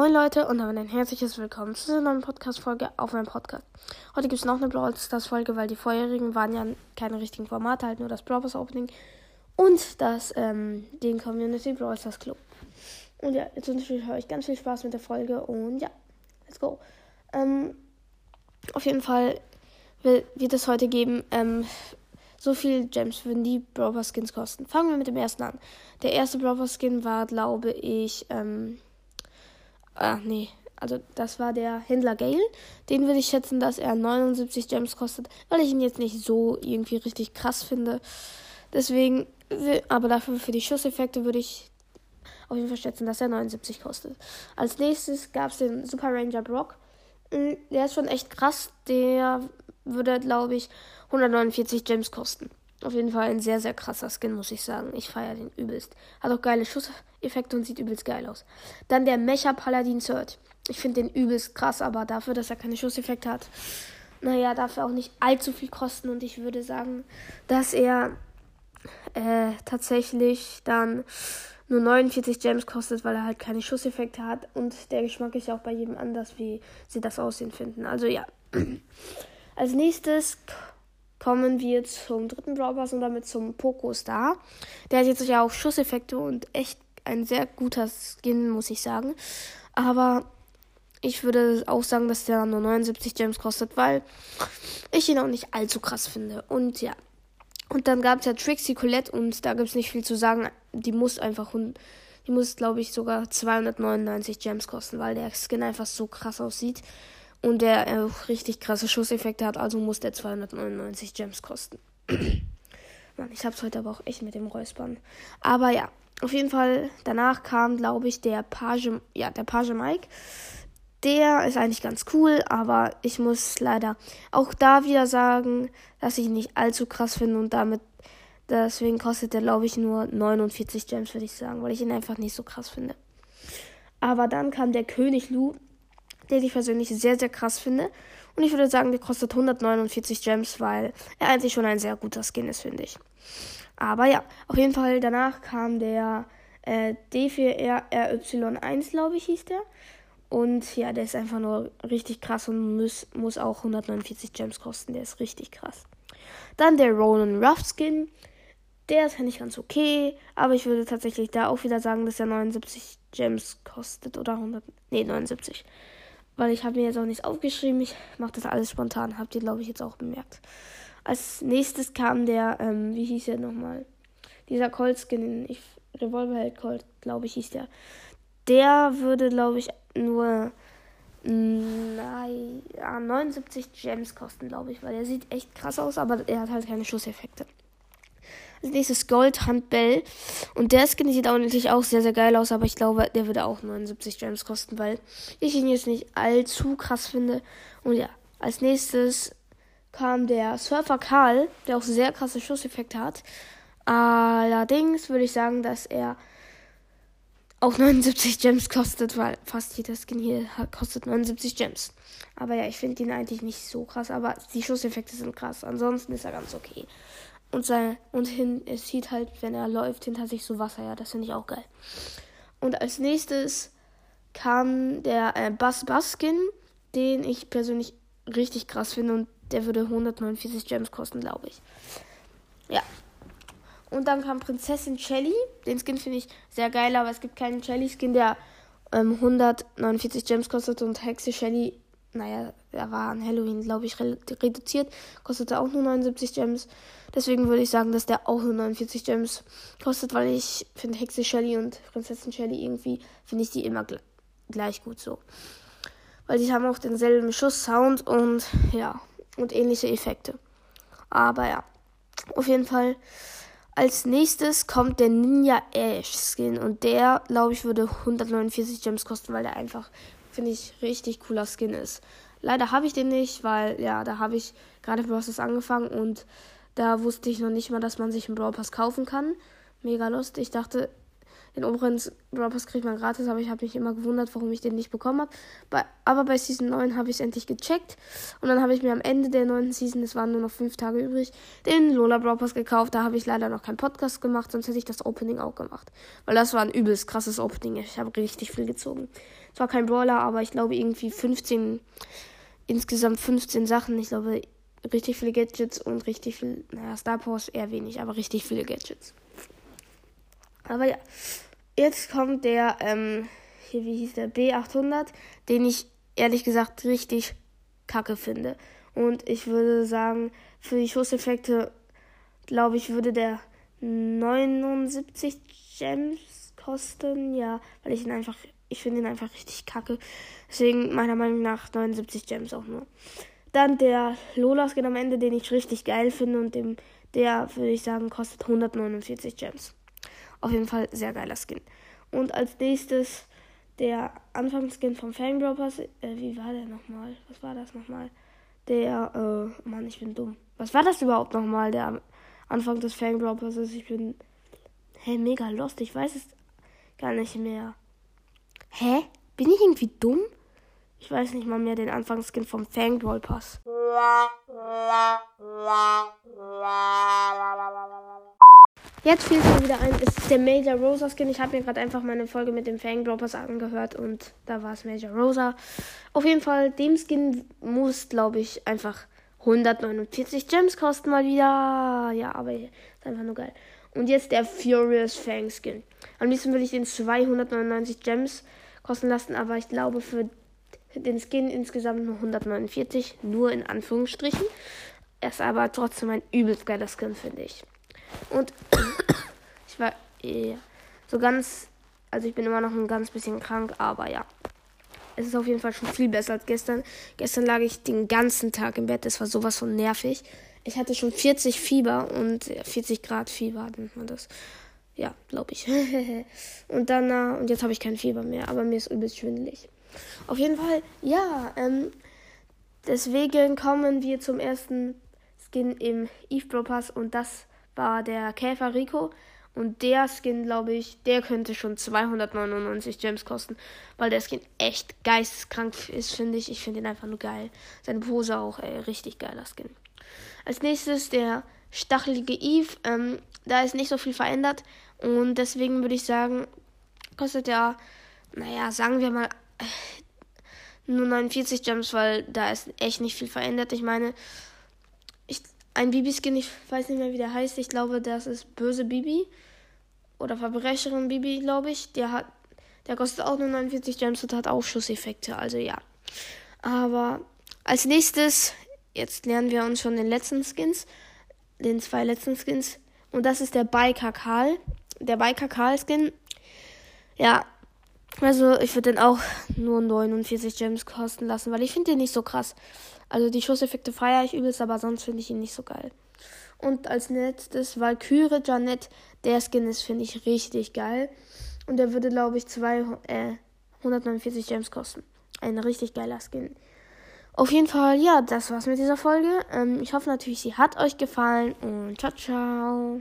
Moin Leute und damit ein herzliches Willkommen zu einer neuen Podcast-Folge auf meinem Podcast. Heute gibt es noch eine Brawl Stars-Folge, weil die vorherigen waren ja keine richtigen Formate, halt nur das Brawl Stars Opening und das, ähm, den Community Brawl Stars Club. Und ja, jetzt wünsche ich euch ganz viel Spaß mit der Folge und ja, let's go. Ähm, auf jeden Fall wird es heute geben, ähm, so viel Gems würden die Brawl Skins kosten. Fangen wir mit dem ersten an. Der erste Brawl Skin war, glaube ich, ähm, Ah, nee. Also das war der Händler Gale. Den würde ich schätzen, dass er 79 Gems kostet, weil ich ihn jetzt nicht so irgendwie richtig krass finde. Deswegen, aber dafür für die Schusseffekte würde ich auf jeden Fall schätzen, dass er 79 kostet. Als nächstes gab es den Super Ranger Brock. Hm, der ist schon echt krass. Der würde, glaube ich, 149 Gems kosten. Auf jeden Fall ein sehr, sehr krasser Skin, muss ich sagen. Ich feiere den übelst. Hat auch geile Schusseffekte und sieht übelst geil aus. Dann der Mecha Paladin Third. Ich finde den übelst krass, aber dafür, dass er keine Schusseffekte hat, naja, darf er auch nicht allzu viel kosten. Und ich würde sagen, dass er äh, tatsächlich dann nur 49 Gems kostet, weil er halt keine Schusseffekte hat. Und der Geschmack ist ja auch bei jedem anders, wie sie das Aussehen finden. Also ja. Als nächstes kommen wir zum dritten Brawl Pass und damit zum Poco Star. Der hat jetzt ja auch Schusseffekte und echt ein sehr guter Skin, muss ich sagen. Aber ich würde auch sagen, dass der nur 79 Gems kostet, weil ich ihn auch nicht allzu krass finde. Und ja. Und dann gab es ja Trixie Colette und da gibt es nicht viel zu sagen. Die muss einfach, die muss, glaube ich, sogar 299 Gems kosten, weil der Skin einfach so krass aussieht und der äh, richtig krasse Schusseffekte hat, also muss der 299 Gems kosten. Mann, ich hab's heute aber auch echt mit dem Räuspern. Aber ja, auf jeden Fall, danach kam, glaube ich, der Page, ja, der Page Mike. Der ist eigentlich ganz cool, aber ich muss leider auch da wieder sagen, dass ich ihn nicht allzu krass finde und damit, deswegen kostet der, glaube ich, nur 49 Gems, würde ich sagen, weil ich ihn einfach nicht so krass finde. Aber dann kam der König Lu den ich persönlich sehr, sehr krass finde. Und ich würde sagen, der kostet 149 Gems, weil er eigentlich schon ein sehr guter Skin ist, finde ich. Aber ja, auf jeden Fall danach kam der äh, D4RY1, glaube ich, hieß der. Und ja, der ist einfach nur richtig krass und muss, muss auch 149 Gems kosten. Der ist richtig krass. Dann der Ronan Rough Skin. Der ist ja nicht ganz okay, aber ich würde tatsächlich da auch wieder sagen, dass er 79 Gems kostet oder 100. Nee, 79 weil ich habe mir jetzt auch nichts aufgeschrieben. Ich mache das alles spontan. Habt ihr, glaube ich, jetzt auch bemerkt. Als nächstes kam der, ähm, wie hieß der nochmal? Dieser Colt-Skin, Revolverheld Colt, glaube ich, hieß der. Der würde, glaube ich, nur nein, 79 Gems kosten, glaube ich, weil der sieht echt krass aus, aber er hat halt keine Schusseffekte. Nächstes Gold Handbell. Und der Skin sieht auch natürlich auch sehr, sehr geil aus, aber ich glaube, der würde auch 79 Gems kosten, weil ich ihn jetzt nicht allzu krass finde. Und ja, als nächstes kam der Surfer Karl, der auch sehr krasse Schusseffekte hat. Allerdings würde ich sagen, dass er auch 79 Gems kostet, weil fast jeder Skin hier kostet 79 Gems. Aber ja, ich finde ihn eigentlich nicht so krass, aber die Schusseffekte sind krass. Ansonsten ist er ganz okay. Und, sein, und hin, es sieht halt, wenn er läuft, hinter sich so Wasser. Ja, das finde ich auch geil. Und als nächstes kam der äh, Bass Baskin, den ich persönlich richtig krass finde. Und der würde 149 Gems kosten, glaube ich. Ja. Und dann kam Prinzessin Shelly. Den Skin finde ich sehr geil, aber es gibt keinen Shelly-Skin, der ähm, 149 Gems kostet. Und Hexe Shelly naja, er war an Halloween, glaube ich, reduziert, kostete auch nur 79 Gems. Deswegen würde ich sagen, dass der auch nur 49 Gems kostet, weil ich finde Hexe Shelly und Prinzessin Shelly irgendwie, finde ich die immer gl gleich gut so. Weil die haben auch denselben Schuss-Sound und ja, und ähnliche Effekte. Aber ja, auf jeden Fall. Als nächstes kommt der Ninja Ash Skin und der, glaube ich, würde 149 Gems kosten, weil der einfach finde ich, richtig cooler Skin ist. Leider habe ich den nicht, weil ja, da habe ich gerade Bros. angefangen und da wusste ich noch nicht mal, dass man sich einen Brawl Pass kaufen kann. Mega lustig. Ich dachte, den oberen Brawl Pass kriegt man gratis, aber ich habe mich immer gewundert, warum ich den nicht bekommen habe. aber bei Season 9 habe ich es endlich gecheckt. Und dann habe ich mir am Ende der neunten Season, es waren nur noch fünf Tage übrig, den Lola Brawl Pass gekauft. Da habe ich leider noch keinen Podcast gemacht, sonst hätte ich das Opening auch gemacht. Weil das war ein übelst krasses Opening. Ich habe richtig viel gezogen. Zwar kein Brawler, aber ich glaube irgendwie 15, insgesamt 15 Sachen. Ich glaube, richtig viele Gadgets und richtig viel, naja, Star Powers eher wenig, aber richtig viele Gadgets. Aber ja, jetzt kommt der, ähm, hier, wie hieß der, B800, den ich ehrlich gesagt richtig kacke finde. Und ich würde sagen, für die Schusseffekte, glaube ich, würde der 79 Gems kosten. Ja, weil ich ihn einfach, ich finde ihn einfach richtig kacke. Deswegen meiner Meinung nach 79 Gems auch nur. Dann der Lola-Skin am Ende, den ich richtig geil finde und dem, der, würde ich sagen, kostet 149 Gems. Auf jeden Fall sehr geiler Skin. Und als nächstes der Anfangsskin vom Fangdroppers. Äh, wie war der nochmal? Was war das nochmal? Der, äh, Mann, ich bin dumm. Was war das überhaupt nochmal, der Anfang des Fangdroppers ist? Ich bin, hä, mega lost. Ich weiß es gar nicht mehr. Hä? Bin ich irgendwie dumm? Ich weiß nicht mal mehr den Anfangsskin vom Fangdroll Pass. Jetzt fiel mir wieder ein, ist der Major Rosa Skin. Ich habe mir gerade einfach meine Folge mit dem Fang Droppers angehört und da war es Major Rosa. Auf jeden Fall, dem Skin muss, glaube ich, einfach 149 Gems kosten mal wieder. Ja, aber ist einfach nur geil. Und jetzt der Furious Fang Skin. Am liebsten würde ich den 299 Gems kosten lassen, aber ich glaube für den Skin insgesamt nur 149, nur in Anführungsstrichen. Er ist aber trotzdem ein übelst geiler Skin, finde ich. Und ich war eh so ganz, also ich bin immer noch ein ganz bisschen krank, aber ja. Es ist auf jeden Fall schon viel besser als gestern. Gestern lag ich den ganzen Tag im Bett, das war sowas von nervig. Ich hatte schon 40 Fieber und 40 Grad Fieber nennt man das. Ja, glaube ich. und dann, und jetzt habe ich kein Fieber mehr, aber mir ist übelst schwindelig. Auf jeden Fall, ja, ähm, deswegen kommen wir zum ersten Skin im Eve Pro Pass und das war der Käfer Rico. Und der Skin, glaube ich, der könnte schon 299 Gems kosten, weil der Skin echt geisteskrank ist, finde ich. Ich finde ihn einfach nur geil. Seine Pose auch, ey, richtig geiler Skin. Als nächstes der stachelige Eve. Ähm, da ist nicht so viel verändert und deswegen würde ich sagen, kostet er, naja, sagen wir mal äh, nur 49 Gems, weil da ist echt nicht viel verändert. Ich meine, ein Bibi-Skin, ich weiß nicht mehr, wie der heißt. Ich glaube, das ist Böse Bibi. Oder Verbrecherin Bibi, glaube ich. Der hat, der kostet auch nur 49 Gems und hat auch Schusseffekte. Also ja. Aber als nächstes, jetzt lernen wir uns schon den letzten Skins. Den zwei letzten Skins. Und das ist der Biker Karl. Der Biker Karl Skin. Ja. Also ich würde den auch nur 49 Gems kosten lassen, weil ich finde den nicht so krass. Also die Schusseffekte feiere ich übelst, aber sonst finde ich ihn nicht so geil. Und als letztes Valkyrie Janet. Der Skin ist, finde ich, richtig geil. Und der würde, glaube ich, zwei, äh, 149 Gems kosten. Ein richtig geiler Skin. Auf jeden Fall, ja, das war's mit dieser Folge. Ähm, ich hoffe natürlich, sie hat euch gefallen und ciao, ciao.